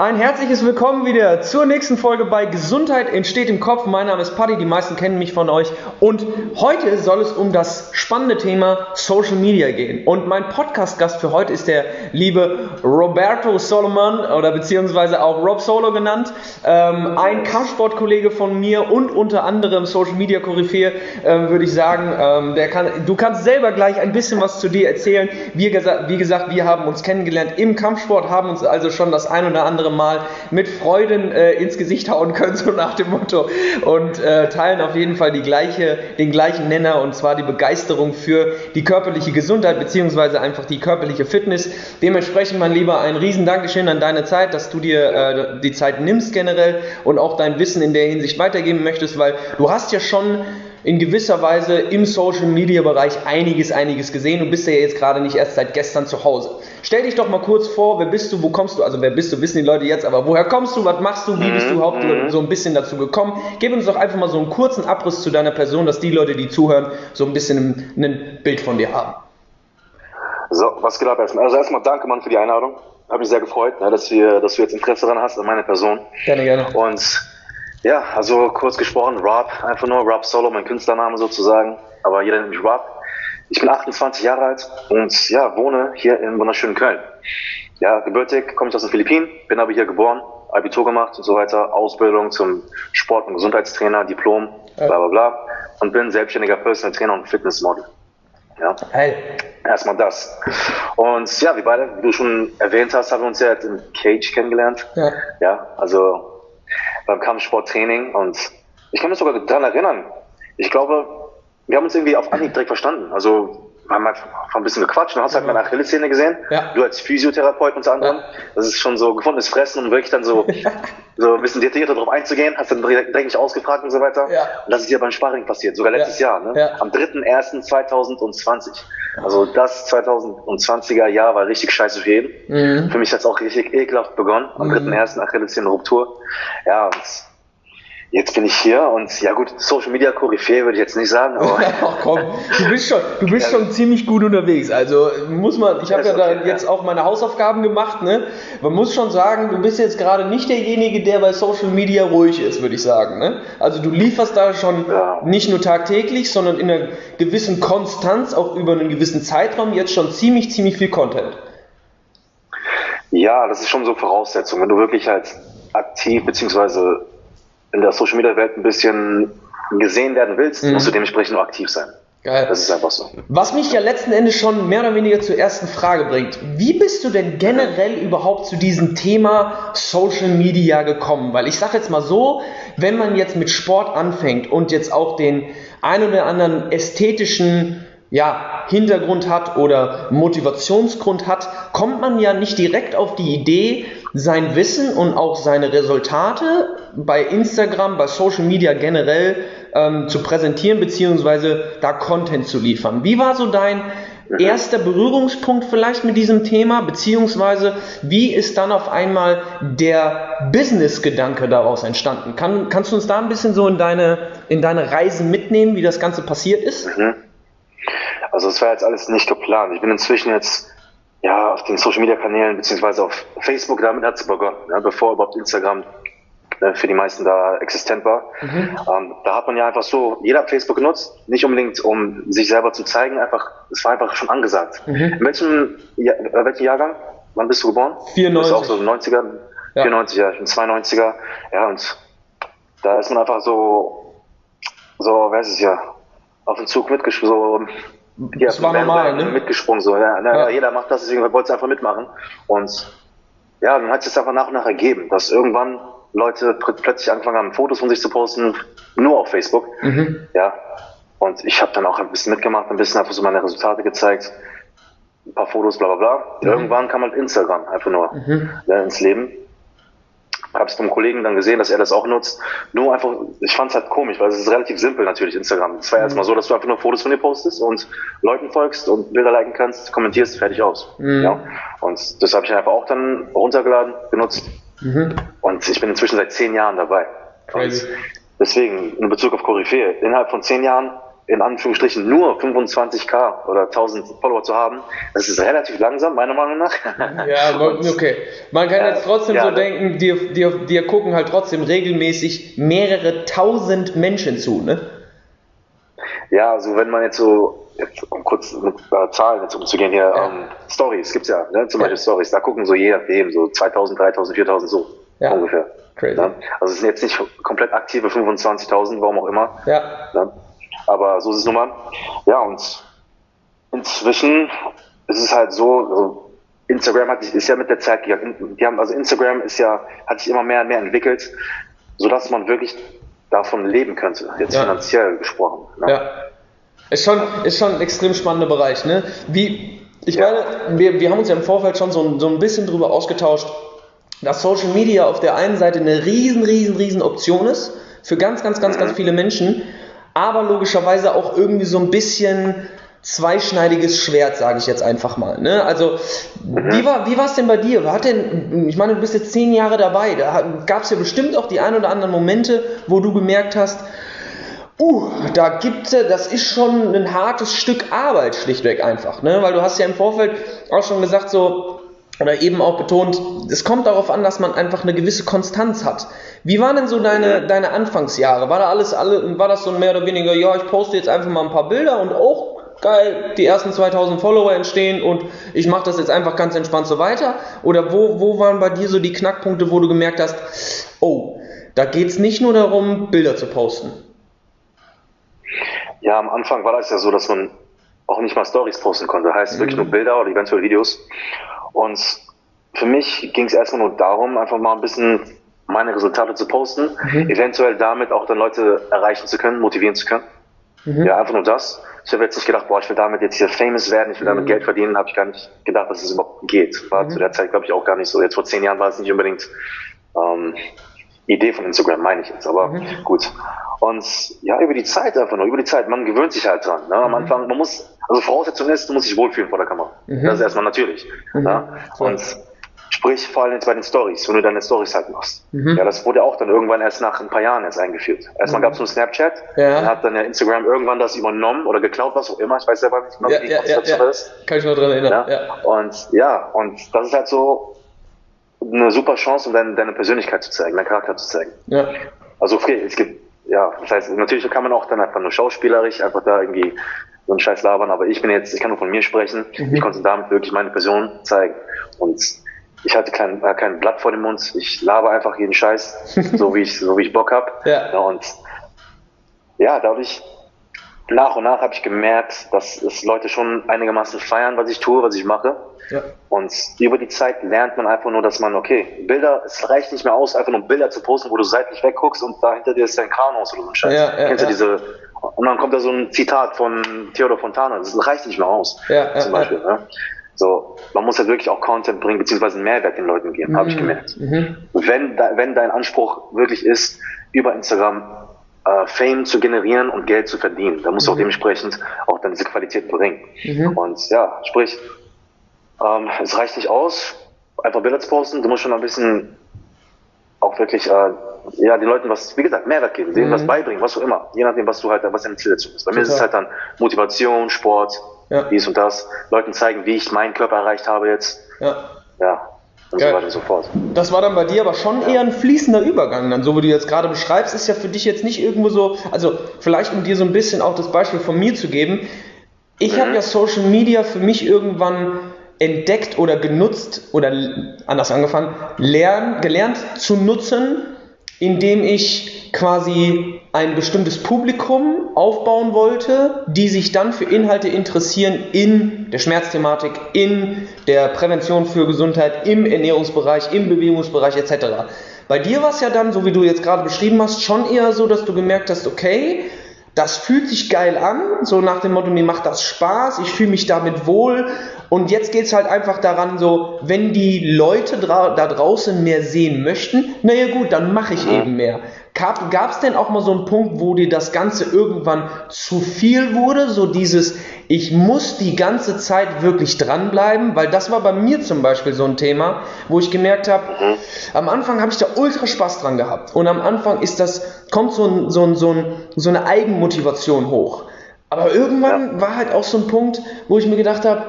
Ein herzliches Willkommen wieder zur nächsten Folge bei Gesundheit entsteht im Kopf. Mein Name ist Paddy, die meisten kennen mich von euch. Und heute soll es um das spannende Thema Social Media gehen. Und mein Podcast-Gast für heute ist der liebe Roberto Solomon oder beziehungsweise auch Rob Solo genannt. Ähm, ein Kampfsportkollege von mir und unter anderem Social Media Koryphäe, ähm, würde ich sagen. Ähm, der kann, du kannst selber gleich ein bisschen was zu dir erzählen. Gesa wie gesagt, wir haben uns kennengelernt im Kampfsport, haben uns also schon das ein oder andere Mal mit Freuden äh, ins Gesicht hauen können, so nach dem Motto. Und äh, teilen auf jeden Fall die gleiche, den gleichen Nenner und zwar die Begeisterung für die körperliche Gesundheit beziehungsweise einfach die körperliche Fitness. Dementsprechend, mein Lieber, ein riesen Dankeschön an deine Zeit, dass du dir äh, die Zeit nimmst generell und auch dein Wissen in der Hinsicht weitergeben möchtest, weil du hast ja schon in gewisser Weise im Social Media Bereich einiges, einiges gesehen und bist ja jetzt gerade nicht erst seit gestern zu Hause. Stell dich doch mal kurz vor, wer bist du, wo kommst du, also wer bist du, wissen die Leute jetzt, aber woher kommst du, was machst du, wie bist du überhaupt mhm. so ein bisschen dazu gekommen? Gib uns doch einfach mal so einen kurzen Abriss zu deiner Person, dass die Leute, die zuhören, so ein bisschen ein Bild von dir haben. So, was geht ab erstmal? Also erstmal danke, Mann, für die Einladung. Habe mich sehr gefreut, ne, dass, wir, dass du jetzt Interesse daran hast an meine Person. Gerne, gerne. Und ja, also kurz gesprochen, Rob, einfach nur Rob Solo, mein Künstlername sozusagen, aber jeder nennt mich Rob. Ich bin 28 Jahre alt und ja, wohne hier in wunderschönen Köln. Ja, gebürtig komme ich aus den Philippinen, bin aber hier geboren, Abitur gemacht und so weiter, Ausbildung zum Sport- und Gesundheitstrainer, Diplom, bla bla bla und bin selbstständiger Personal Trainer und Fitnessmodel. Ja. Hey. Erstmal das. Und ja, wie beide, wie du schon erwähnt hast, haben wir uns ja im Cage kennengelernt. Ja. Ja, also beim Kampfsporttraining und ich kann mich sogar daran erinnern. Ich glaube, wir haben uns irgendwie auf Anhieb direkt verstanden. Also haben einfach ein bisschen gequatscht und hast halt meine Achillessehne gesehen. Ja. Du als Physiotherapeut unter anderem. Ja. Das ist schon so gefundenes Fressen und wirklich dann so, so ein bisschen detaillierter darauf einzugehen. Hast dann direkt, direkt ausgefragt und so weiter. Ja. Und das ist ja beim Sparring passiert, sogar letztes Jahr. Ne? Am 3.1.2020. Also das 2020er Jahr war richtig scheiße für jeden. Mhm. Für mich hat es auch richtig ekelhaft begonnen. Am mhm. 3.1. Achillessehne-Ruptur. Ja, und Jetzt bin ich hier und ja gut, Social Media Koryphäe würde ich jetzt nicht sagen, aber. Ach komm, du bist schon, du bist schon ziemlich gut unterwegs. Also muss man, ich habe ja okay, da jetzt auch meine Hausaufgaben gemacht, ne? Man muss schon sagen, du bist jetzt gerade nicht derjenige, der bei Social Media ruhig ist, würde ich sagen. Ne? Also du lieferst da schon ja. nicht nur tagtäglich, sondern in einer gewissen Konstanz, auch über einen gewissen Zeitraum, jetzt schon ziemlich, ziemlich viel Content. Ja, das ist schon so Voraussetzung. Wenn du wirklich halt aktiv beziehungsweise in der Social Media Welt ein bisschen gesehen werden willst, mhm. musst du dementsprechend nur aktiv sein. Geil. Das ist einfach so. Was mich ja letzten Endes schon mehr oder weniger zur ersten Frage bringt. Wie bist du denn generell überhaupt zu diesem Thema Social Media gekommen? Weil ich sage jetzt mal so, wenn man jetzt mit Sport anfängt und jetzt auch den ein oder anderen ästhetischen ja, Hintergrund hat oder Motivationsgrund hat, kommt man ja nicht direkt auf die Idee, sein Wissen und auch seine Resultate bei Instagram, bei Social Media generell ähm, zu präsentieren, beziehungsweise da Content zu liefern. Wie war so dein erster Berührungspunkt vielleicht mit diesem Thema, beziehungsweise wie ist dann auf einmal der Business-Gedanke daraus entstanden? Kann, kannst du uns da ein bisschen so in deine, in deine Reisen mitnehmen, wie das Ganze passiert ist? Mhm. Also es war jetzt alles nicht geplant. Ich bin inzwischen jetzt ja auf den Social Media Kanälen beziehungsweise auf Facebook, damit hat es begonnen, ja, bevor überhaupt Instagram ne, für die meisten da existent war. Mhm. Ähm, da hat man ja einfach so, jeder hat Facebook genutzt, nicht unbedingt um sich selber zu zeigen, einfach, es war einfach schon angesagt. Mhm. In welchem, ja, äh, welchen Jahrgang? Wann bist du geboren? 94. Du bist auch so 90er? Ja. 94, ja, ich bin 92er. Ja, und da ist man einfach so, so, wer ist es ja, auf den Zug mitgesprungen, so, ja, das war normal, ne? Mitgesprungen so, ja, ja. Jeder macht das, deswegen wollte es einfach mitmachen. Und ja, dann hat es einfach nach und nach ergeben, dass irgendwann Leute plötzlich angefangen haben, Fotos von sich zu posten, nur auf Facebook. Mhm. Ja. Und ich habe dann auch ein bisschen mitgemacht, ein bisschen einfach so meine Resultate gezeigt, ein paar Fotos, bla bla bla. Mhm. Irgendwann kam halt Instagram einfach nur mhm. ja, ins Leben habe es vom Kollegen dann gesehen, dass er das auch nutzt. Nur einfach, ich fand es halt komisch, weil es ist relativ simpel natürlich, Instagram. Es war mhm. erstmal so, dass du einfach nur Fotos von dir postest und Leuten folgst und Bilder liken kannst, kommentierst, fertig aus. Mhm. Ja? Und das habe ich einfach auch dann runtergeladen, benutzt. Mhm. Und ich bin inzwischen seit zehn Jahren dabei. Crazy. Und deswegen, in Bezug auf Koryphäe, innerhalb von zehn Jahren in Anführungsstrichen nur 25k oder 1000 Follower zu haben, das ist relativ langsam, meiner Meinung nach. Ja, okay. Man kann jetzt trotzdem ja, so denken, dir, dir, dir gucken halt trotzdem regelmäßig mehrere tausend Menschen zu, ne? Ja, also wenn man jetzt so, jetzt, um kurz mit äh, Zahlen jetzt umzugehen hier, ja. ähm, Stories gibt's ja, ne? zum Beispiel Stories, da gucken so je nachdem, so 2000, 3000, 4000 so ja. ungefähr. Crazy. Ne? Also es sind jetzt nicht komplett aktive 25.000, warum auch immer. Ja. Aber so ist es nun mal. Ja, und inzwischen ist es halt so, also Instagram hat, ist ja mit der Zeit gegangen. Die haben, also Instagram ist ja, hat sich immer mehr und mehr entwickelt, sodass man wirklich davon leben könnte, jetzt ja. finanziell gesprochen. Ne? Ja. Ist schon, ist schon ein extrem spannender Bereich, ne? Wie, ich ja. meine, wir, wir haben uns ja im Vorfeld schon so, so ein bisschen drüber ausgetauscht, dass Social Media auf der einen Seite eine riesen, riesen, riesen Option ist für ganz, ganz, ganz, ganz mhm. viele Menschen, aber logischerweise auch irgendwie so ein bisschen zweischneidiges Schwert, sage ich jetzt einfach mal. Ne? Also, mhm. wie war wie es denn bei dir? Hat denn, ich meine, du bist jetzt zehn Jahre dabei. Da gab es ja bestimmt auch die ein oder anderen Momente, wo du gemerkt hast, uh, da gibt es, das ist schon ein hartes Stück Arbeit, schlichtweg einfach. Ne? Weil du hast ja im Vorfeld auch schon gesagt, so, oder eben auch betont, es kommt darauf an, dass man einfach eine gewisse Konstanz hat. Wie waren denn so deine, deine Anfangsjahre? War da alles, alle, war das so mehr oder weniger, ja, ich poste jetzt einfach mal ein paar Bilder und auch geil, die ersten 2000 Follower entstehen und ich mache das jetzt einfach ganz entspannt so weiter? Oder wo, wo waren bei dir so die Knackpunkte, wo du gemerkt hast, oh, da geht es nicht nur darum, Bilder zu posten? Ja, am Anfang war das ja so, dass man auch nicht mal Stories posten konnte. Heißt mhm. wirklich nur Bilder oder eventuell Videos. Und für mich ging es erstmal nur darum, einfach mal ein bisschen meine Resultate zu posten, mhm. eventuell damit auch dann Leute erreichen zu können, motivieren zu können. Mhm. Ja, einfach nur das. Ich habe jetzt nicht gedacht, boah, ich will damit jetzt hier famous werden, ich will damit mhm. Geld verdienen, habe ich gar nicht gedacht, dass es überhaupt geht. War mhm. zu der Zeit, glaube ich, auch gar nicht so. Jetzt vor zehn Jahren war es nicht unbedingt ähm, Idee von Instagram, meine ich jetzt, aber mhm. gut. Und ja, über die Zeit einfach nur, über die Zeit, man gewöhnt sich halt dran. Ne? Am mhm. Anfang, man muss, also Voraussetzung ist, du musst dich wohlfühlen vor der Kamera. Mhm. Das ist erstmal natürlich. Mhm. Ne? Und sprich vor allem jetzt bei den Stories, wenn du deine Stories halt machst. Mhm. Ja, das wurde auch dann irgendwann erst nach ein paar Jahren erst eingeführt. Erstmal mhm. gab es nur Snapchat, ja. dann hat dann ja Instagram irgendwann das übernommen oder geklaut, was auch immer. Ich weiß selber nicht mehr, wie ja, ja, ja, ist. Kann ich noch dran erinnern. Ja? ja? Und ja, und das ist halt so eine super Chance, um deine, deine Persönlichkeit zu zeigen, deinen Charakter zu zeigen. Ja. Also okay, es gibt ja, das heißt, natürlich kann man auch dann einfach nur schauspielerisch einfach da irgendwie so einen Scheiß labern, aber ich bin jetzt, ich kann nur von mir sprechen, mhm. ich konnte damit wirklich meine Person zeigen und ich hatte kein, äh, kein Blatt vor dem Mund, ich laber einfach jeden Scheiß, so wie ich, so wie ich Bock hab. Ja. Und ja, dadurch nach und nach habe ich gemerkt, dass es Leute schon einigermaßen feiern, was ich tue, was ich mache. Ja. Und über die Zeit lernt man einfach nur, dass man, okay, Bilder, es reicht nicht mehr aus, einfach nur Bilder zu posten, wo du seitlich wegguckst und da hinter dir ist dein Kranhaus oder so ein Scheiß. Ja, ja, Kennst du diese, und dann kommt da so ein Zitat von Theodor Fontana, das reicht nicht mehr aus, zum Beispiel. Ne? So, man muss halt wirklich auch Content bringen, beziehungsweise einen Mehrwert den Leuten geben, mhm. habe ich gemerkt. Mhm. Wenn, wenn dein Anspruch wirklich ist, über Instagram äh, Fame zu generieren und Geld zu verdienen, dann musst du auch mhm. dementsprechend auch dann diese Qualität bringen. Mhm. Und ja, sprich, ähm, es reicht nicht aus, einfach Bilder zu posten. Du musst schon ein bisschen auch wirklich äh, ja, den Leuten was, wie gesagt, Mehrwert geben, denen mhm. was beibringen, was auch immer. Je nachdem, was du halt, was deine Zielsetzung ist. Bei Total. mir ist es halt dann Motivation, Sport, ja. dies und das. Leuten zeigen, wie ich meinen Körper erreicht habe jetzt. Ja. Ja. Und Geil. so weiter und so fort. Das war dann bei dir aber schon ja. eher ein fließender Übergang dann. So wie du jetzt gerade beschreibst, ist ja für dich jetzt nicht irgendwo so, also vielleicht um dir so ein bisschen auch das Beispiel von mir zu geben. Ich mhm. habe ja Social Media für mich irgendwann entdeckt oder genutzt oder anders angefangen, lern, gelernt zu nutzen, indem ich quasi ein bestimmtes Publikum aufbauen wollte, die sich dann für Inhalte interessieren in der Schmerzthematik, in der Prävention für Gesundheit, im Ernährungsbereich, im Bewegungsbereich etc. Bei dir war es ja dann, so wie du jetzt gerade beschrieben hast, schon eher so, dass du gemerkt hast, okay, das fühlt sich geil an, so nach dem Motto, mir macht das Spaß, ich fühle mich damit wohl. Und jetzt geht es halt einfach daran, so, wenn die Leute da draußen mehr sehen möchten, naja gut, dann mache ich eben mehr. Gab es denn auch mal so einen Punkt, wo dir das Ganze irgendwann zu viel wurde? So dieses, ich muss die ganze Zeit wirklich dranbleiben, weil das war bei mir zum Beispiel so ein Thema, wo ich gemerkt habe, mhm. am Anfang habe ich da ultra Spaß dran gehabt. Und am Anfang ist das, kommt so, ein, so, ein, so, ein, so eine Eigenmotivation hoch. Aber irgendwann war halt auch so ein Punkt, wo ich mir gedacht habe,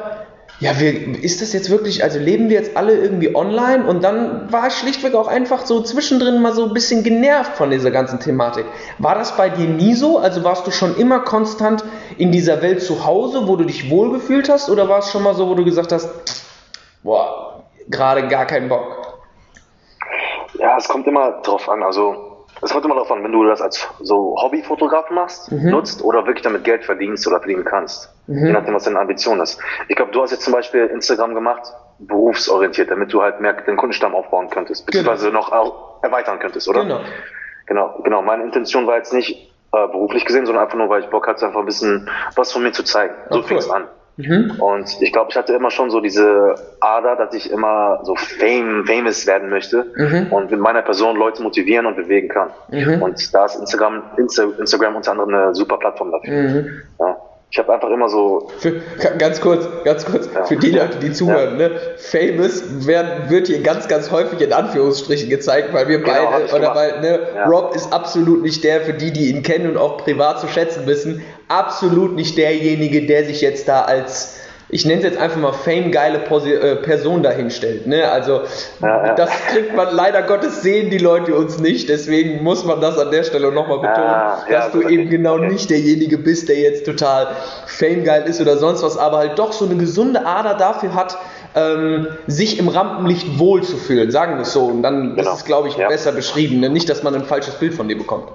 ja, wir, ist das jetzt wirklich, also leben wir jetzt alle irgendwie online? Und dann war ich schlichtweg auch einfach so zwischendrin mal so ein bisschen genervt von dieser ganzen Thematik. War das bei dir nie so? Also warst du schon immer konstant in dieser Welt zu Hause, wo du dich wohlgefühlt hast? Oder war es schon mal so, wo du gesagt hast, boah, gerade gar keinen Bock? Ja, es kommt immer drauf an. Also es kommt immer darauf an, wenn du das als so Hobbyfotograf machst, mhm. nutzt oder wirklich damit Geld verdienst oder verdienen kannst. Mhm. Je nachdem, was deine Ambition ist. Ich glaube, du hast jetzt zum Beispiel Instagram gemacht, berufsorientiert, damit du halt mehr den Kundenstamm aufbauen könntest, genau. beziehungsweise genau. noch erweitern könntest, oder? Genau. Genau, genau. Meine Intention war jetzt nicht äh, beruflich gesehen, sondern einfach nur, weil ich Bock hatte, einfach ein bisschen was von mir zu zeigen. So oh, fing es an. Mhm. Und ich glaube, ich hatte immer schon so diese Ader, dass ich immer so fame, famous werden möchte mhm. und mit meiner Person Leute motivieren und bewegen kann. Mhm. Und da ist Instagram, Insta, Instagram unter anderem eine super Plattform dafür. Mhm. Ja. Ich habe einfach immer so. Für, ganz kurz, ganz kurz, ja. für die Leute, die zuhören, ja. ne? Famous werden, wird hier ganz, ganz häufig in Anführungsstrichen gezeigt, weil wir genau, beide, oder weil, ne, ja. Rob ist absolut nicht der, für die, die ihn kennen und auch privat zu schätzen wissen, absolut nicht derjenige, der sich jetzt da als ich nenne es jetzt einfach mal fame-geile äh, Person dahinstellt. Ne? Also ja, ja. das kriegt man leider Gottes sehen die Leute uns nicht, deswegen muss man das an der Stelle nochmal betonen, ja, dass du eben genau okay. nicht derjenige bist, der jetzt total fame-geil ist oder sonst was, aber halt doch so eine gesunde Ader dafür hat, ähm, sich im Rampenlicht wohlzufühlen, sagen wir es so. Und dann genau. ist es, glaube ich, besser beschrieben. Ne? Nicht, dass man ein falsches Bild von dir bekommt.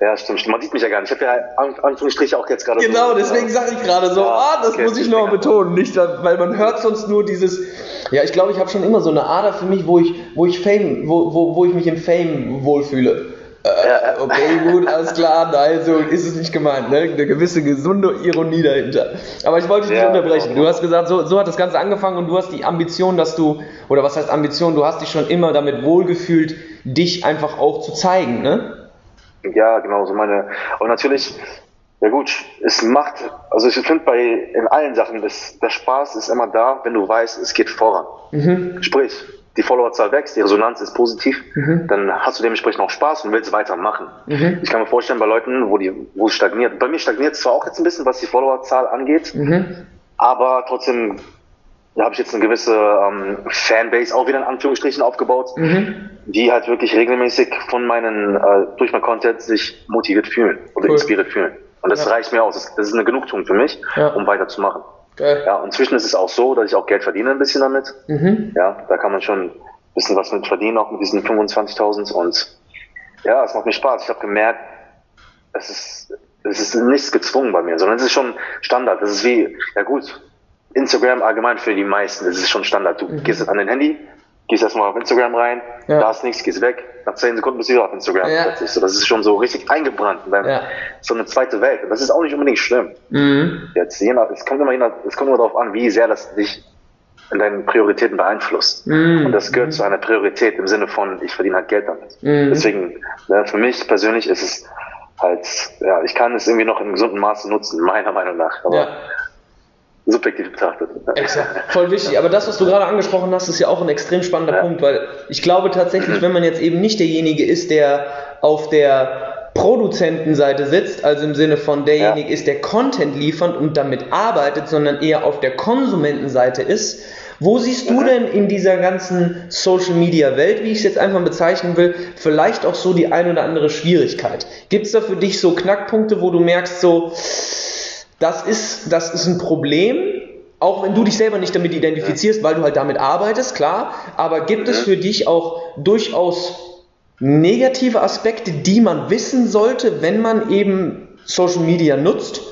Ja, stimmt. Man sieht mich ja gar nicht. Ich habe ja Anführungsstriche auch jetzt gerade. Genau, so, deswegen ja. sage ich gerade so, ja, ah, das okay, muss ich noch mal betonen. Nicht, weil man hört sonst nur dieses. Ja, ich glaube, ich habe schon immer so eine Ader für mich, wo ich, wo ich Fame, wo, wo, wo ich mich im Fame wohlfühle. Äh, okay, gut, alles klar, nein, so ist es nicht gemeint, ne? Eine gewisse gesunde Ironie dahinter. Aber ich wollte dich nicht unterbrechen. Du hast gesagt, so, so hat das Ganze angefangen und du hast die Ambition, dass du, oder was heißt Ambition, du hast dich schon immer damit wohlgefühlt, dich einfach auch zu zeigen, ne? Ja, genau, so meine. Und natürlich, ja gut, es macht, also ich finde bei in allen Sachen, das, der Spaß ist immer da, wenn du weißt, es geht voran. Mhm. Sprich, die Followerzahl wächst, die Resonanz ist positiv, mhm. dann hast du dementsprechend auch Spaß und willst weitermachen. Mhm. Ich kann mir vorstellen, bei Leuten, wo die, wo es stagniert, bei mir stagniert es zwar auch jetzt ein bisschen, was die Followerzahl angeht, mhm. aber trotzdem da habe ich jetzt eine gewisse ähm, Fanbase auch wieder in Anführungsstrichen aufgebaut, mhm. die halt wirklich regelmäßig von meinen, äh, durch mein Content sich motiviert fühlen oder cool. inspiriert fühlen. Und das ja. reicht mir aus. Das, das, ist eine Genugtuung für mich, ja. um weiterzumachen. Okay. Ja, inzwischen ist es auch so, dass ich auch Geld verdiene ein bisschen damit. Mhm. Ja, da kann man schon ein bisschen was mit verdienen, auch mit diesen 25.000 und ja, es macht mir Spaß. Ich habe gemerkt, es ist, es ist nichts gezwungen bei mir, sondern es ist schon Standard. Das ist wie, ja gut, Instagram allgemein für die meisten, das ist schon Standard. Du mhm. gehst an dein Handy, gehst erstmal auf Instagram rein, ja. da ist nichts, gehst weg, nach 10 Sekunden bist du wieder auf Instagram. Ja. Das ist schon so richtig eingebrannt. Dann ja. So eine zweite Welt. Und das ist auch nicht unbedingt schlimm. Mhm. Jetzt, je nach, es kommt immer, es kommt immer darauf an, wie sehr das dich in deinen Prioritäten beeinflusst. Mhm. Und das gehört zu einer Priorität im Sinne von, ich verdiene halt Geld damit. Mhm. Deswegen, ne, für mich persönlich ist es halt, ja, ich kann es irgendwie noch in gesundem Maße nutzen, meiner Meinung nach. Aber subjektiv betrachtet. Exakt. Voll wichtig. Aber das, was du gerade angesprochen hast, ist ja auch ein extrem spannender ja. Punkt, weil ich glaube tatsächlich, wenn man jetzt eben nicht derjenige ist, der auf der Produzentenseite sitzt, also im Sinne von derjenige ja. ist, der Content liefert und damit arbeitet, sondern eher auf der Konsumentenseite ist, wo siehst du denn in dieser ganzen Social Media Welt, wie ich es jetzt einfach bezeichnen will, vielleicht auch so die ein oder andere Schwierigkeit? Gibt es da für dich so Knackpunkte, wo du merkst, so, das ist, das ist ein Problem, auch wenn du dich selber nicht damit identifizierst, weil du halt damit arbeitest, klar, aber gibt es für dich auch durchaus negative Aspekte, die man wissen sollte, wenn man eben Social Media nutzt?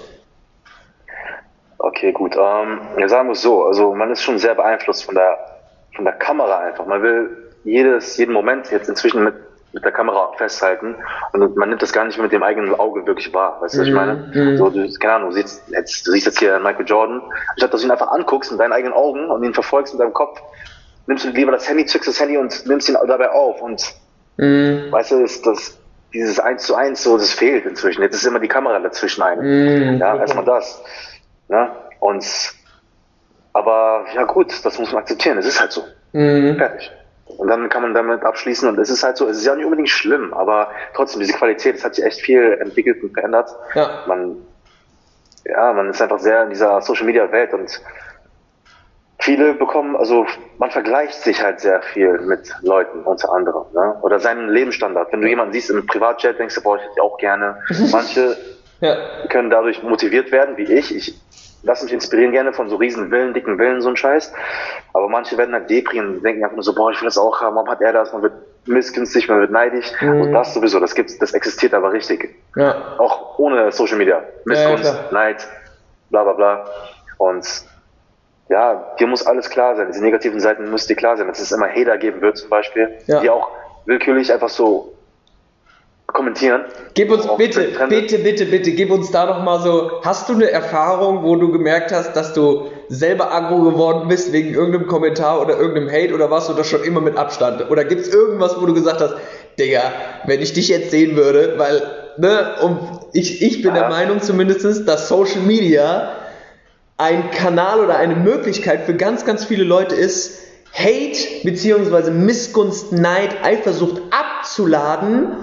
Okay, gut. Ähm, sagen es so, also man ist schon sehr beeinflusst von der, von der Kamera einfach. Man will jedes, jeden Moment jetzt inzwischen mit mit der Kamera festhalten und man nimmt das gar nicht mit dem eigenen Auge wirklich wahr. Weißt du, was ich meine? Mm. So, du, keine Ahnung, du siehst, jetzt, du siehst jetzt hier Michael Jordan, anstatt dass du ihn einfach anguckst mit deinen eigenen Augen und ihn verfolgst mit deinem Kopf, nimmst du lieber das Handy, zückst das Handy und nimmst ihn dabei auf und mm. weißt du, das, das, dieses eins zu eins so, das fehlt inzwischen. Jetzt ist immer die Kamera dazwischen einem. Mm. Ja, erstmal das. Ne? Und aber ja gut, das muss man akzeptieren, es ist halt so. Mm. Fertig. Und dann kann man damit abschließen und es ist halt so, es ist ja nicht unbedingt schlimm, aber trotzdem, diese Qualität, es hat sich echt viel entwickelt und verändert. Ja. Man, ja, man ist einfach sehr in dieser Social Media Welt und viele bekommen, also man vergleicht sich halt sehr viel mit Leuten unter anderem, ne? Oder seinen Lebensstandard. Wenn du jemanden siehst im Privatchat, denkst du, boah, ich hätte auch gerne. Manche ja. können dadurch motiviert werden, wie ich. Ich lasse mich inspirieren gerne von so riesen Willen, dicken Willen, so ein Scheiß. Aber manche werden halt deprimiert und denken einfach nur so, boah, ich will das auch haben, warum hat er das? Man wird missgünstig, man wird neidisch. Mhm. Und das sowieso, das gibt's, das existiert aber richtig. Ja. Auch ohne Social Media. Missgunst, ja, Neid, bla bla bla. Und ja, dir muss alles klar sein. Diese negativen Seiten müssen dir klar sein, dass es immer Hater geben wird zum Beispiel, ja. die auch willkürlich einfach so kommentieren. Gib uns bitte, bitte, bitte, bitte, gib uns da noch mal so, hast du eine Erfahrung, wo du gemerkt hast, dass du selber aggro geworden bist wegen irgendeinem Kommentar oder irgendeinem Hate oder was oder schon immer mit Abstand? Oder gibt es irgendwas, wo du gesagt hast, Digga, wenn ich dich jetzt sehen würde, weil, ne, und ich, ich bin ja. der Meinung zumindest, dass Social Media ein Kanal oder eine Möglichkeit für ganz, ganz viele Leute ist, Hate bzw. Missgunst, Neid, Eifersucht abzuladen,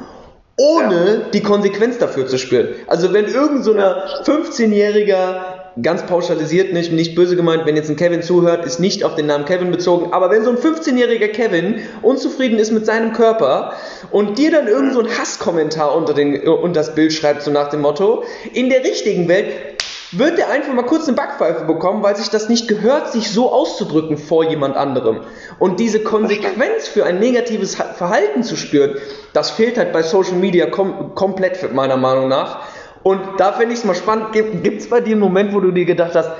ohne ja. die Konsequenz dafür zu spüren. Also wenn irgend so ein 15-jähriger ganz pauschalisiert nicht, nicht böse gemeint, wenn jetzt ein Kevin zuhört, ist nicht auf den Namen Kevin bezogen, aber wenn so ein 15-jähriger Kevin unzufrieden ist mit seinem Körper und dir dann irgend so ein Hasskommentar unter, den, unter das Bild schreibt, so nach dem Motto, in der richtigen Welt wird er einfach mal kurz eine Backpfeife bekommen, weil sich das nicht gehört, sich so auszudrücken vor jemand anderem. Und diese Konsequenz für ein negatives Verhalten zu spüren, das fehlt halt bei Social Media kom komplett meiner Meinung nach. Und da finde ich es mal spannend, gibt es bei dir einen Moment, wo du dir gedacht hast,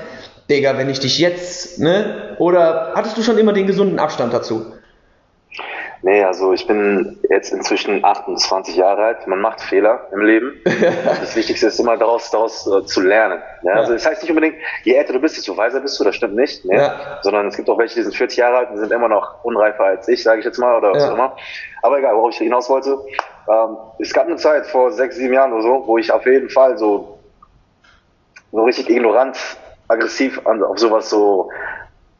Digga, wenn ich dich jetzt, ne? Oder hattest du schon immer den gesunden Abstand dazu? Nee, also ich bin jetzt inzwischen 28 Jahre alt. Man macht Fehler im Leben. das Wichtigste ist immer daraus, daraus uh, zu lernen. Ja? ja? Also das heißt nicht unbedingt, je älter du bist, desto weiser bist du, das stimmt nicht. Ne? Ja. Sondern es gibt auch welche, die sind 40 Jahre alt und sind immer noch unreifer als ich, sage ich jetzt mal, oder was auch immer. Aber egal, worauf ich hinaus wollte. Ähm, es gab eine Zeit vor sechs, sieben Jahren oder so, wo ich auf jeden Fall so, so richtig ignorant, aggressiv an, auf sowas so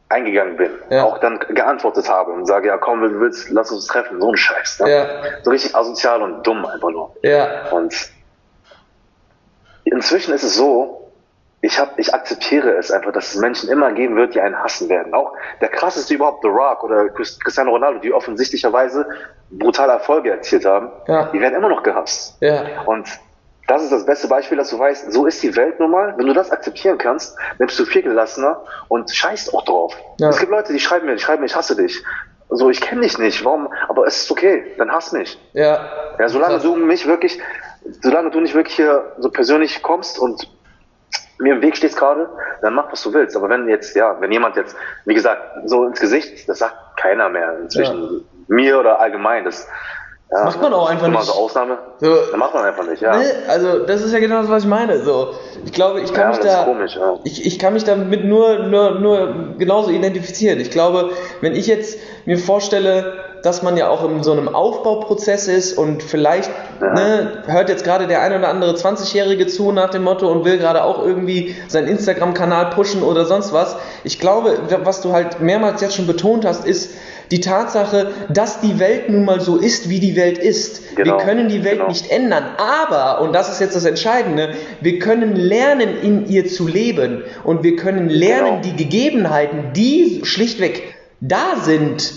eingegangen bin, ja. auch dann geantwortet habe und sage, ja komm, wenn du willst, lass uns treffen, so ein Scheiß. Ne? Ja. So richtig asozial und dumm einfach nur. Ja. Und inzwischen ist es so, ich, hab, ich akzeptiere es einfach, dass es Menschen immer geben wird, die einen hassen werden. Auch der krasseste überhaupt, The Rock oder Cristiano Ronaldo, die offensichtlicherweise brutale Erfolge erzielt haben, ja. die werden immer noch gehasst. Ja. Und das ist das beste Beispiel, dass du weißt, so ist die Welt nun mal. Wenn du das akzeptieren kannst, nimmst du viel gelassener und scheißt auch drauf. Ja. Es gibt Leute, die schreiben mir, die schreiben mir, ich hasse dich. So, ich kenne dich nicht. Warum? Aber es ist okay, dann hass mich. Ja. Ja, solange du mich wirklich, solange du nicht wirklich hier so persönlich kommst und mir im Weg stehst gerade, dann mach, was du willst. Aber wenn jetzt, ja, wenn jemand jetzt, wie gesagt, so ins Gesicht, das sagt keiner mehr inzwischen. Ja. Mir oder allgemein, das, ja, macht man auch einfach nicht. so Ausnahme. So, dann macht man einfach nicht, ja. Ne? Also das ist ja genau das, was ich meine. So, ich glaube, ich kann ja, mich da, komisch, ja. ich, ich kann mich damit nur, nur, nur genauso identifizieren. Ich glaube, wenn ich jetzt mir vorstelle, dass man ja auch in so einem Aufbauprozess ist und vielleicht ja. ne, hört jetzt gerade der ein oder andere 20-Jährige zu nach dem Motto und will gerade auch irgendwie seinen Instagram-Kanal pushen oder sonst was. Ich glaube, was du halt mehrmals jetzt schon betont hast, ist, die Tatsache, dass die Welt nun mal so ist, wie die Welt ist. Genau, wir können die Welt genau. nicht ändern, aber, und das ist jetzt das Entscheidende, wir können lernen, in ihr zu leben und wir können lernen, genau. die Gegebenheiten, die schlichtweg da sind,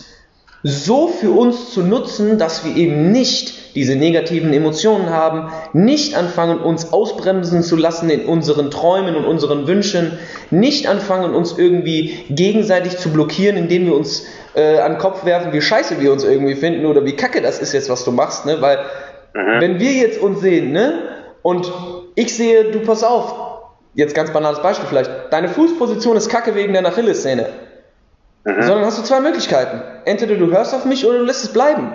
so für uns zu nutzen, dass wir eben nicht diese negativen Emotionen haben, nicht anfangen, uns ausbremsen zu lassen in unseren Träumen und unseren Wünschen, nicht anfangen, uns irgendwie gegenseitig zu blockieren, indem wir uns äh, an den Kopf werfen, wie scheiße wir uns irgendwie finden oder wie kacke das ist jetzt, was du machst, ne? Weil, mhm. wenn wir jetzt uns sehen, ne? Und ich sehe, du pass auf, jetzt ganz banales Beispiel vielleicht, deine Fußposition ist kacke wegen deiner Achillessehne. Mhm. Sondern hast du zwei Möglichkeiten. Entweder du hörst auf mich oder du lässt es bleiben.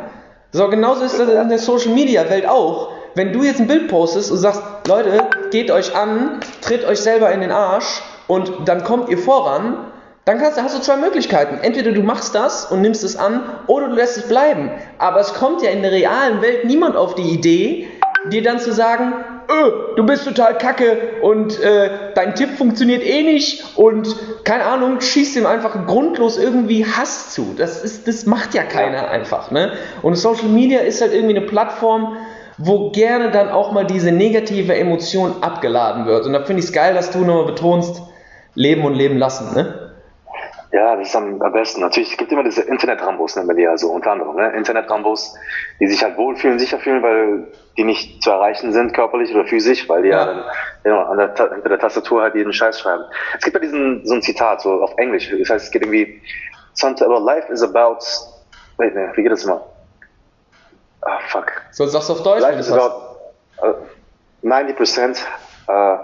So, genauso ist das in der Social Media Welt auch. Wenn du jetzt ein Bild postest und sagst, Leute, geht euch an, tritt euch selber in den Arsch und dann kommt ihr voran, dann kannst, hast du zwei Möglichkeiten. Entweder du machst das und nimmst es an oder du lässt es bleiben. Aber es kommt ja in der realen Welt niemand auf die Idee, dir dann zu sagen, öh, du bist total kacke und äh, dein Tipp funktioniert eh nicht und keine Ahnung, schießt ihm einfach grundlos irgendwie Hass zu. Das, ist, das macht ja keiner einfach. Ne? Und Social Media ist halt irgendwie eine Plattform, wo gerne dann auch mal diese negative Emotion abgeladen wird. Und da finde ich es geil, dass du nochmal betonst, leben und leben lassen, ne? Ja, das ist am, am besten. Natürlich, es gibt immer diese Internet-Rambos, nennen wir die also unter anderem. Ne? Internet-Rambos, die sich halt wohlfühlen, sicher fühlen, weil die nicht zu erreichen sind, körperlich oder physisch, weil die ja, dann ja, an der, hinter der Tastatur halt jeden Scheiß schreiben. Es gibt ja diesen, so ein Zitat, so auf Englisch. Das heißt, es geht irgendwie, something about life is about, wait, ne, wie geht das mal? Ah, fuck. So, sagst du auf Deutsch? Life is about uh, 90%, uh,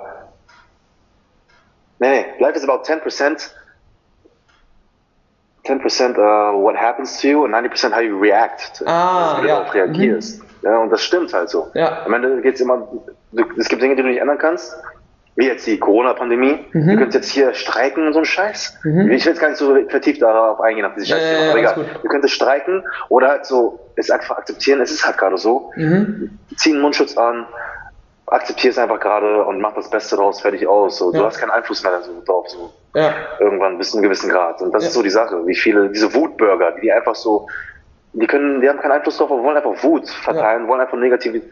nee, nee, life is about 10% 10% uh, what happens to you und 90% how you react. Ah, wie du ja. darauf reagierst. Mhm. Ja, und das stimmt halt so. Ja. Am Ende geht es immer, du, es gibt Dinge, die du nicht ändern kannst. Wie jetzt die Corona-Pandemie. Mhm. Du könntest jetzt hier streiken und so ein Scheiß. Mhm. Ich will jetzt gar nicht so vertieft darauf eingehen, auf diese Scheiße. Ja, ja, aber egal. Du könntest streiken oder halt so, es einfach akzeptieren, es ist halt gerade so. Mhm. Zieh einen Mundschutz an, akzeptier es einfach gerade und mach das Beste daraus, fertig aus. So, ja. Du hast keinen Einfluss mehr so drauf. So. Ja. Irgendwann bis zu einem gewissen Grad. Und das ja. ist so die Sache, wie viele, diese Wutbürger, die einfach so, die können, die haben keinen Einfluss drauf, aber wollen einfach Wut verteilen, wollen einfach negativ.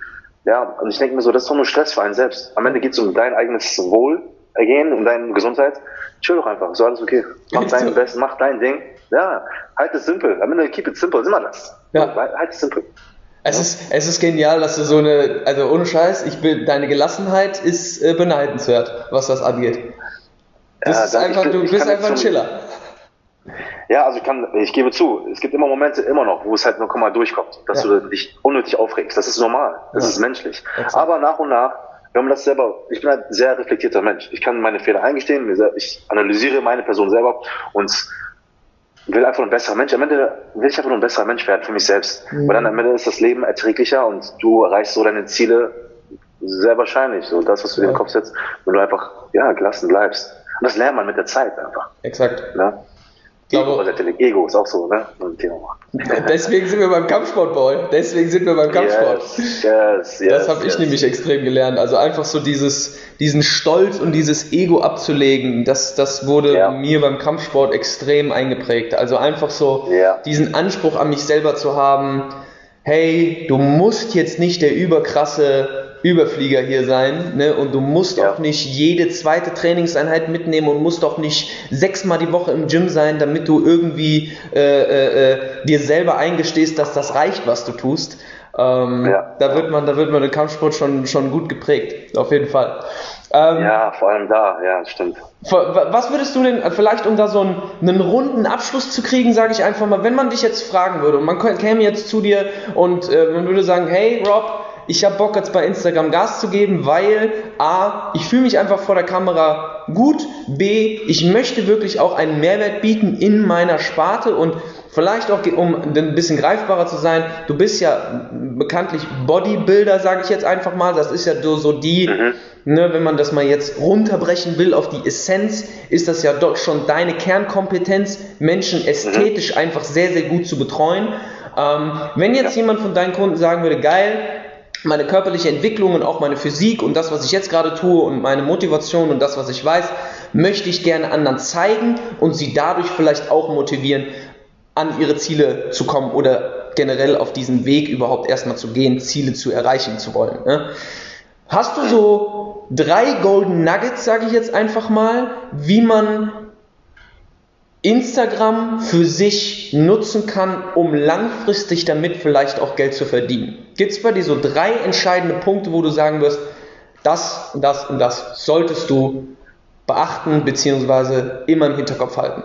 Ja, und ich denke mir so, das ist doch nur Stress für einen selbst. Am Ende geht es um dein eigenes Wohlergehen, um deine Gesundheit. Chill doch einfach, so alles okay. Mach dein Bestes, mach dein Ding. Ja, halt es simpel. Am Ende keep it simple, ist immer das. Ja. Halt es simpel. Es ist, es ist genial, dass du so eine, also ohne Scheiß, ich bin, deine Gelassenheit ist äh, beneidenswert, was das angeht. Das ja, ist einfach, bin, du bist einfach ein Chiller. Ja, also ich kann, ich gebe zu, es gibt immer Momente immer noch, wo es halt noch mal durchkommt, dass ja. du dich unnötig aufregst. Das ist normal, das ja. ist menschlich. Exakt. Aber nach und nach, wenn man das selber, ich bin ein sehr reflektierter Mensch. Ich kann meine Fehler eingestehen, ich analysiere meine Person selber und will einfach ein besserer Mensch. Am Ende will ich einfach nur ein besserer Mensch werden für mich selbst. Mhm. Weil dann am Ende ist das Leben erträglicher und du erreichst so deine Ziele sehr wahrscheinlich. So das, was du ja. dir im Kopf setzt, wenn du einfach, ja, gelassen bleibst. Und das lernt man mit der Zeit einfach. Exakt. Ja? Ego, Ego ist auch so, ne? Ein Thema. Deswegen sind wir beim Kampfsport, Boy. Deswegen sind wir beim Kampfsport. Yes, yes, yes, das habe ich nämlich extrem gelernt. Also einfach so dieses, diesen Stolz und dieses Ego abzulegen, das, das wurde ja. mir beim Kampfsport extrem eingeprägt. Also einfach so ja. diesen Anspruch an mich selber zu haben, hey, du musst jetzt nicht der überkrasse Überflieger hier sein ne? und du musst ja. auch nicht jede zweite Trainingseinheit mitnehmen und musst auch nicht sechsmal die Woche im Gym sein, damit du irgendwie äh, äh, äh, dir selber eingestehst, dass das reicht, was du tust. Ähm, ja. Da wird man, da wird man den Kampfsport schon, schon gut geprägt, auf jeden Fall. Ähm, ja, vor allem da, ja, stimmt. Was würdest du denn, vielleicht um da so einen, einen runden Abschluss zu kriegen, sage ich einfach mal, wenn man dich jetzt fragen würde und man käme jetzt zu dir und äh, man würde sagen, hey Rob, ich habe Bock jetzt bei Instagram Gas zu geben, weil A, ich fühle mich einfach vor der Kamera gut, B, ich möchte wirklich auch einen Mehrwert bieten in meiner Sparte und vielleicht auch, um ein bisschen greifbarer zu sein, du bist ja bekanntlich Bodybuilder, sage ich jetzt einfach mal, das ist ja so, die, mhm. ne, wenn man das mal jetzt runterbrechen will auf die Essenz, ist das ja doch schon deine Kernkompetenz, Menschen ästhetisch mhm. einfach sehr, sehr gut zu betreuen. Ähm, wenn jetzt ja. jemand von deinen Kunden sagen würde, geil, meine körperliche Entwicklung und auch meine Physik und das, was ich jetzt gerade tue und meine Motivation und das, was ich weiß, möchte ich gerne anderen zeigen und sie dadurch vielleicht auch motivieren, an ihre Ziele zu kommen oder generell auf diesen Weg überhaupt erstmal zu gehen, Ziele zu erreichen zu wollen. Ne? Hast du so drei Golden Nuggets, sage ich jetzt einfach mal, wie man Instagram für sich nutzen kann, um langfristig damit vielleicht auch Geld zu verdienen? Gibt es bei dir so drei entscheidende Punkte, wo du sagen wirst, das, das und das solltest du beachten bzw. immer im Hinterkopf halten?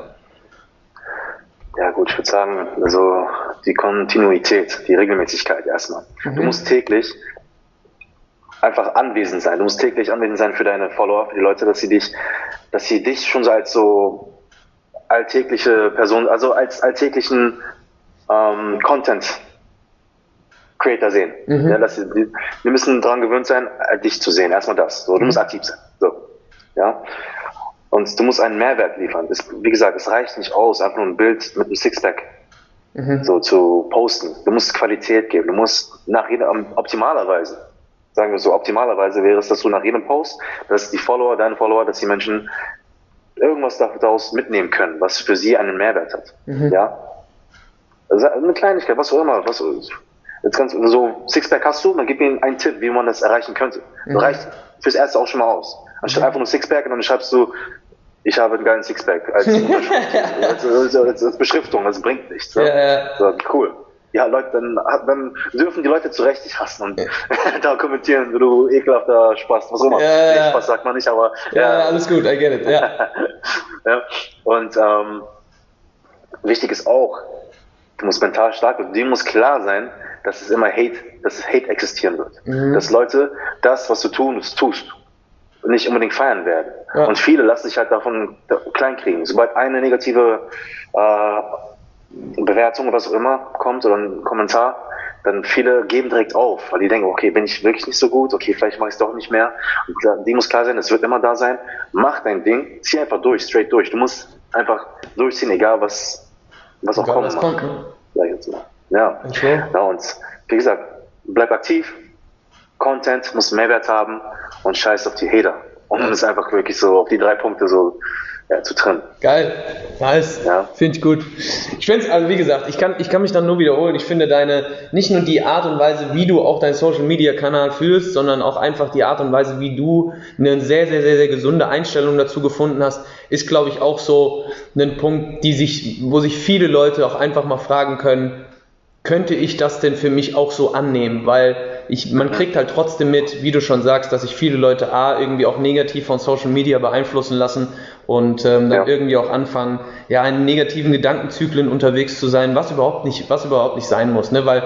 Ja gut, ich würde sagen, also die Kontinuität, die Regelmäßigkeit erstmal. Mhm. Du musst täglich einfach anwesend sein. Du musst täglich anwesend sein für deine Follower, für die Leute, dass sie dich, dass sie dich schon so als so alltägliche Person, also als alltäglichen ähm, Content Creator sehen. Mhm. Ja, dass, wir müssen daran gewöhnt sein, äh, dich zu sehen. Erstmal das. So, du mhm. musst aktiv sein. So, ja. Und du musst einen Mehrwert liefern. Es, wie gesagt, es reicht nicht aus, einfach nur ein Bild mit einem Sixpack mhm. so zu posten. Du musst Qualität geben. Du musst nach jedem, optimalerweise, sagen wir so, optimalerweise wäre es, dass du nach jedem Post, dass die Follower, deine Follower, dass die Menschen irgendwas daraus mitnehmen können, was für sie einen Mehrwert hat. Mhm. Ja. Also eine Kleinigkeit, was auch immer, was, jetzt du so Sixpack hast du, dann gib ihm einen Tipp, wie man das erreichen könnte. Das Mhm. reicht fürs erste auch schon mal aus. Anstatt einfach nur Sixpack und dann schreibst du, ich habe einen geilen Sixpack als, als, als, als Beschriftung, das bringt nichts. Ne? Ja, ja. So, cool. Ja, Leute, dann, dann dürfen die Leute zu Recht dich hassen und da kommentieren, du ekelhafter Spaß, was auch immer. Ja, ja, Nee, ja. Spaß sagt man nicht, aber Ja, alles gut, I get it. Ja. ja. Und ähm, wichtig ist auch, du musst mental stark werden. Dir muss klar sein, dass es immer Hate, dass es Hate existieren wird. Mhm. Dass Leute das, was du tust, tust, nicht unbedingt feiern werden. Ja. Und viele lassen sich halt davon kleinkriegen. Sobald eine negative äh, Bewertung oder was auch immer kommt oder ein Kommentar, dann viele geben direkt auf, weil die denken, okay, bin ich wirklich nicht so gut, okay, vielleicht mache ich es doch nicht mehr. Und die muss klar sein, es wird immer da sein. Mach dein Ding, zieh einfach durch, straight durch. Du musst einfach durchziehen, egal was, was auch kommt, ne? Ja. Okay. ja, und wie gesagt, bleib aktiv, Content muss Mehrwert haben und scheiß auf die Hater. Und es einfach wirklich so auf die drei Punkte so ja, zu trennen. Geil, nice, Ja. finde ich gut. Ich finde es, also wie gesagt, ich kann, ich kann mich dann nur wiederholen. Ich finde deine, nicht nur die Art und Weise, wie du auch deinen Social Media Kanal führst, sondern auch einfach die Art und Weise, wie du eine sehr, sehr, sehr, sehr gesunde Einstellung dazu gefunden hast, ist, glaube ich, auch so ein Punkt, die sich, wo sich viele Leute auch einfach mal fragen können, könnte ich das denn für mich auch so annehmen? Weil ich, man kriegt halt trotzdem mit, wie du schon sagst, dass sich viele Leute A, irgendwie auch negativ von Social Media beeinflussen lassen und ähm, dann Ja. irgendwie auch anfangen, ja, in negativen Gedankenzyklen unterwegs zu sein, was überhaupt nicht, was überhaupt nicht sein muss, ne? Weil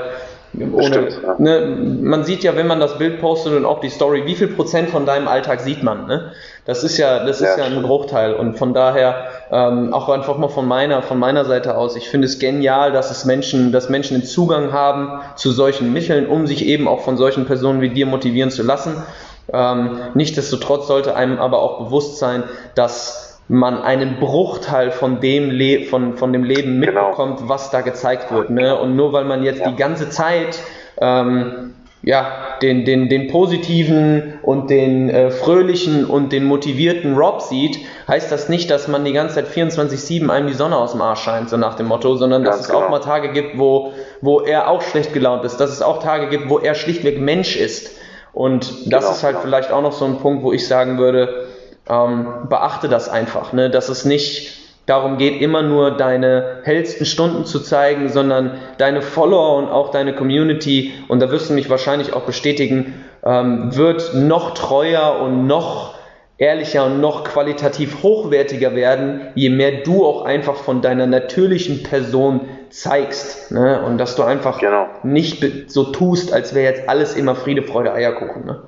ohne, Stimmt, ja. ne, man sieht ja, wenn man das Bild postet und auch die Story, wie viel Prozent von deinem Alltag sieht man, ne? Das ist ja, das ist Ja, ja ein. Bruchteil und von daher ähm, auch einfach mal von meiner, von meiner Seite aus. Ich finde es genial, dass es Menschen, dass Menschen den Zugang haben zu solchen Mitteln, um sich eben auch von solchen Personen wie dir motivieren zu lassen. Ähm, nichtsdestotrotz sollte einem aber auch bewusst sein, dass man einen Bruchteil von dem, Le von, von dem Leben Genau. mitbekommt, was da gezeigt wird. Ne? Und nur weil man jetzt Ja. die ganze Zeit ähm, ja, den, den, den positiven und den äh, fröhlichen und den motivierten Rob sieht, heißt das nicht, dass man die ganze Zeit 24-7 einem die Sonne aus dem Arsch scheint, so nach dem Motto, sondern dass Ganz es auch genau. mal Tage gibt, wo, wo er auch schlecht gelaunt ist, dass es auch Tage gibt, wo er schlichtweg Mensch ist. Und das Genau, ist halt genau. vielleicht auch noch so ein Punkt, wo ich sagen würde, ähm, beachte das einfach, ne? dass es nicht darum geht, immer nur deine hellsten Stunden zu zeigen, sondern deine Follower und auch deine Community, und da wirst du mich wahrscheinlich auch bestätigen, ähm, wird noch treuer und noch ehrlicher und noch qualitativ hochwertiger werden, je mehr du auch einfach von deiner natürlichen Person zeigst. Ne? Und dass du einfach Genau. nicht so tust, als wäre jetzt alles immer Friede, Freude, Eierkuchen. Ne?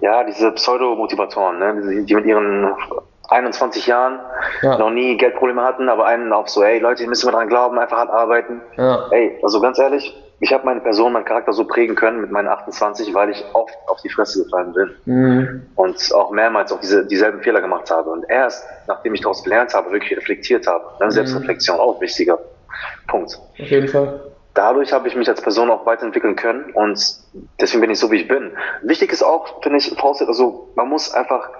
Ja, diese Pseudo-Motivatoren, ne? die, die mit ihren 21 Jahren Ja. noch nie Geldprobleme hatten, aber einen auch so, ey Leute, ihr müsst immer dran glauben, einfach hart arbeiten. Ja. Ey, also ganz ehrlich, ich habe meine Person, meinen Charakter so prägen können mit meinen 28, weil ich oft auf die Fresse gefallen bin Mhm. und auch mehrmals auch diese, dieselben Fehler gemacht habe. Und erst, nachdem ich daraus gelernt habe, wirklich reflektiert habe, ne? Selbstreflexion, auch wichtiger Punkt. Auf jeden Fall. Dadurch habe ich mich als Person auch weiterentwickeln können und deswegen bin ich so, wie ich bin. Wichtig ist auch, finde ich, also man muss einfach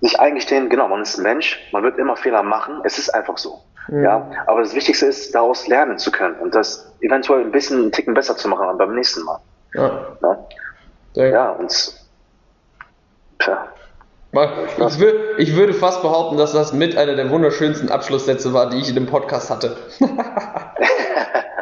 sich eingestehen, genau, man ist ein Mensch, man wird immer Fehler machen, es ist einfach so. Ja, aber das Wichtigste ist, daraus lernen zu können und das eventuell ein bisschen einen Ticken besser zu machen beim nächsten Mal. Ja. Sehr Ja, und tja, Ich, wür, ich würde fast behaupten, dass das mit einer der wunderschönsten Abschlusssätze war, die ich in dem Podcast hatte.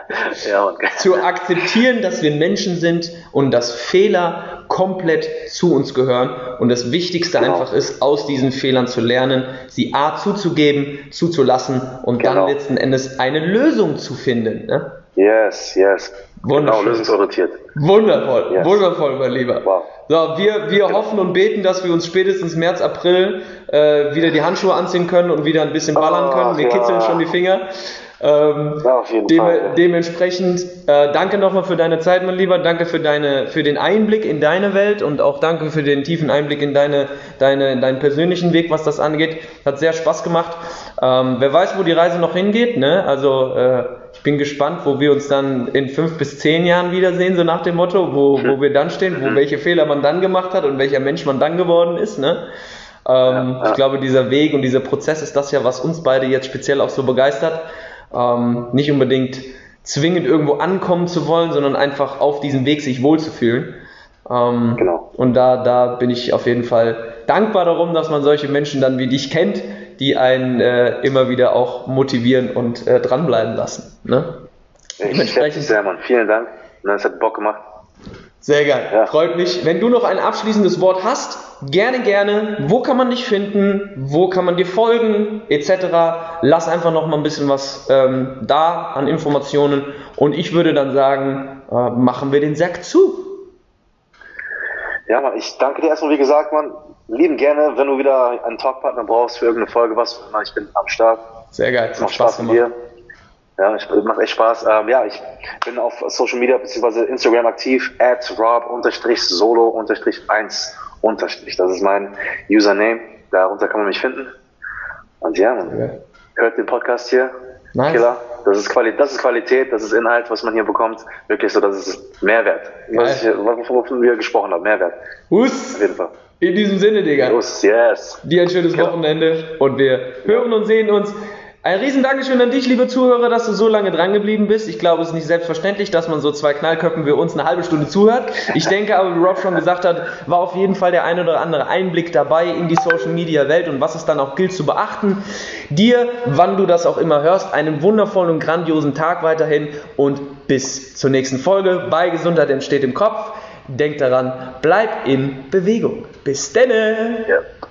ja, Zu akzeptieren, dass wir Menschen sind und dass Fehler komplett zu uns gehören und das Wichtigste Genau. einfach ist, aus diesen Fehlern zu lernen, sie A zuzugeben, zuzulassen und dann Genau. letzten Endes eine Lösung zu finden. Ne? yes, yes. Wunderschön. Genau, lösungsorientiert. Wundervoll, Yes. wundervoll, mein Lieber. Wow. So, wir, wir hoffen und beten, dass wir uns spätestens März, April äh, wieder die Handschuhe anziehen können und wieder ein bisschen ballern Ach, können. Wir kitzeln schon die Finger. Ähm, Ja, auf jeden dem, Fall. Dementsprechend äh, danke nochmal für deine Zeit, mein Lieber. Danke für, deine, für den Einblick in deine Welt und auch danke für den tiefen Einblick in deine, deine, deinen persönlichen Weg, was das angeht. Hat sehr Spaß gemacht. Ähm, wer weiß, wo die Reise noch hingeht. Ne? Also äh, ich bin gespannt, wo wir uns dann in fünf bis zehn Jahren wiedersehen, so nach dem Motto, wo, wo wir dann stehen, wo welche Fehler man dann gemacht hat und welcher Mensch man dann geworden ist. Ne? Ähm, Ja, ja. Ich glaube, dieser Weg und dieser Prozess ist das ja, was uns beide jetzt speziell auch so begeistert. Ähm, nicht unbedingt zwingend irgendwo ankommen zu wollen, sondern einfach auf diesem Weg sich wohlzufühlen. Ähm, genau. Und da, da bin ich auf jeden Fall dankbar darum, dass man solche Menschen dann wie dich kennt, die einen äh, immer wieder auch motivieren und äh, dranbleiben lassen. Ne? Ich schätze sehr, Mann. Vielen Dank. Es hat Bock gemacht. Sehr geil. Ja. Freut mich. Wenn du noch ein abschließendes Wort hast, gerne, gerne. Wo kann man dich finden? Wo kann man dir folgen? Etc. Lass einfach noch mal ein bisschen was ähm, da an Informationen. Und ich würde dann sagen, äh, machen wir den Sack zu. Ja, Mann, ich danke dir erstmal, wie gesagt, Mann. Lieben gerne, wenn du wieder einen Talkpartner brauchst für irgendeine Folge, was, ich bin am Start. Sehr geil. Macht Spaß, Spaß mit dir. Ja, ich, macht echt Spaß. Ähm, ja, ich bin auf Social Media bzw. Instagram aktiv, at rob-solo-1- unterstrich. Das ist mein Username. Darunter kann man mich finden. Und ja, man hört den Podcast hier. Nice. Killer. Das ist, Quali das ist Qualität, das ist Inhalt, was man hier bekommt. Wirklich so, das ist Mehrwert. Was ich, wovon wir gesprochen haben, Mehrwert. Hus. Auf jeden Fall. In diesem Sinne, Digga. Hus, yes. Dir ein schönes Wochenende und wir hören und sehen uns ein riesen Dankeschön an dich, liebe Zuhörer, dass du so lange dran geblieben bist. Ich glaube, es ist nicht selbstverständlich, dass man so zwei Knallköpfen wie uns eine halbe Stunde zuhört. Ich denke aber, wie Rob schon gesagt hat, war auf jeden Fall der ein oder andere Einblick dabei in die Social Media Welt und was es dann auch gilt zu beachten. Dir, wann du das auch immer hörst, einen wundervollen und grandiosen Tag weiterhin und bis zur nächsten Folge bei Gesundheit entsteht im Kopf. Denk daran, bleib in Bewegung. Bis denne! Ja.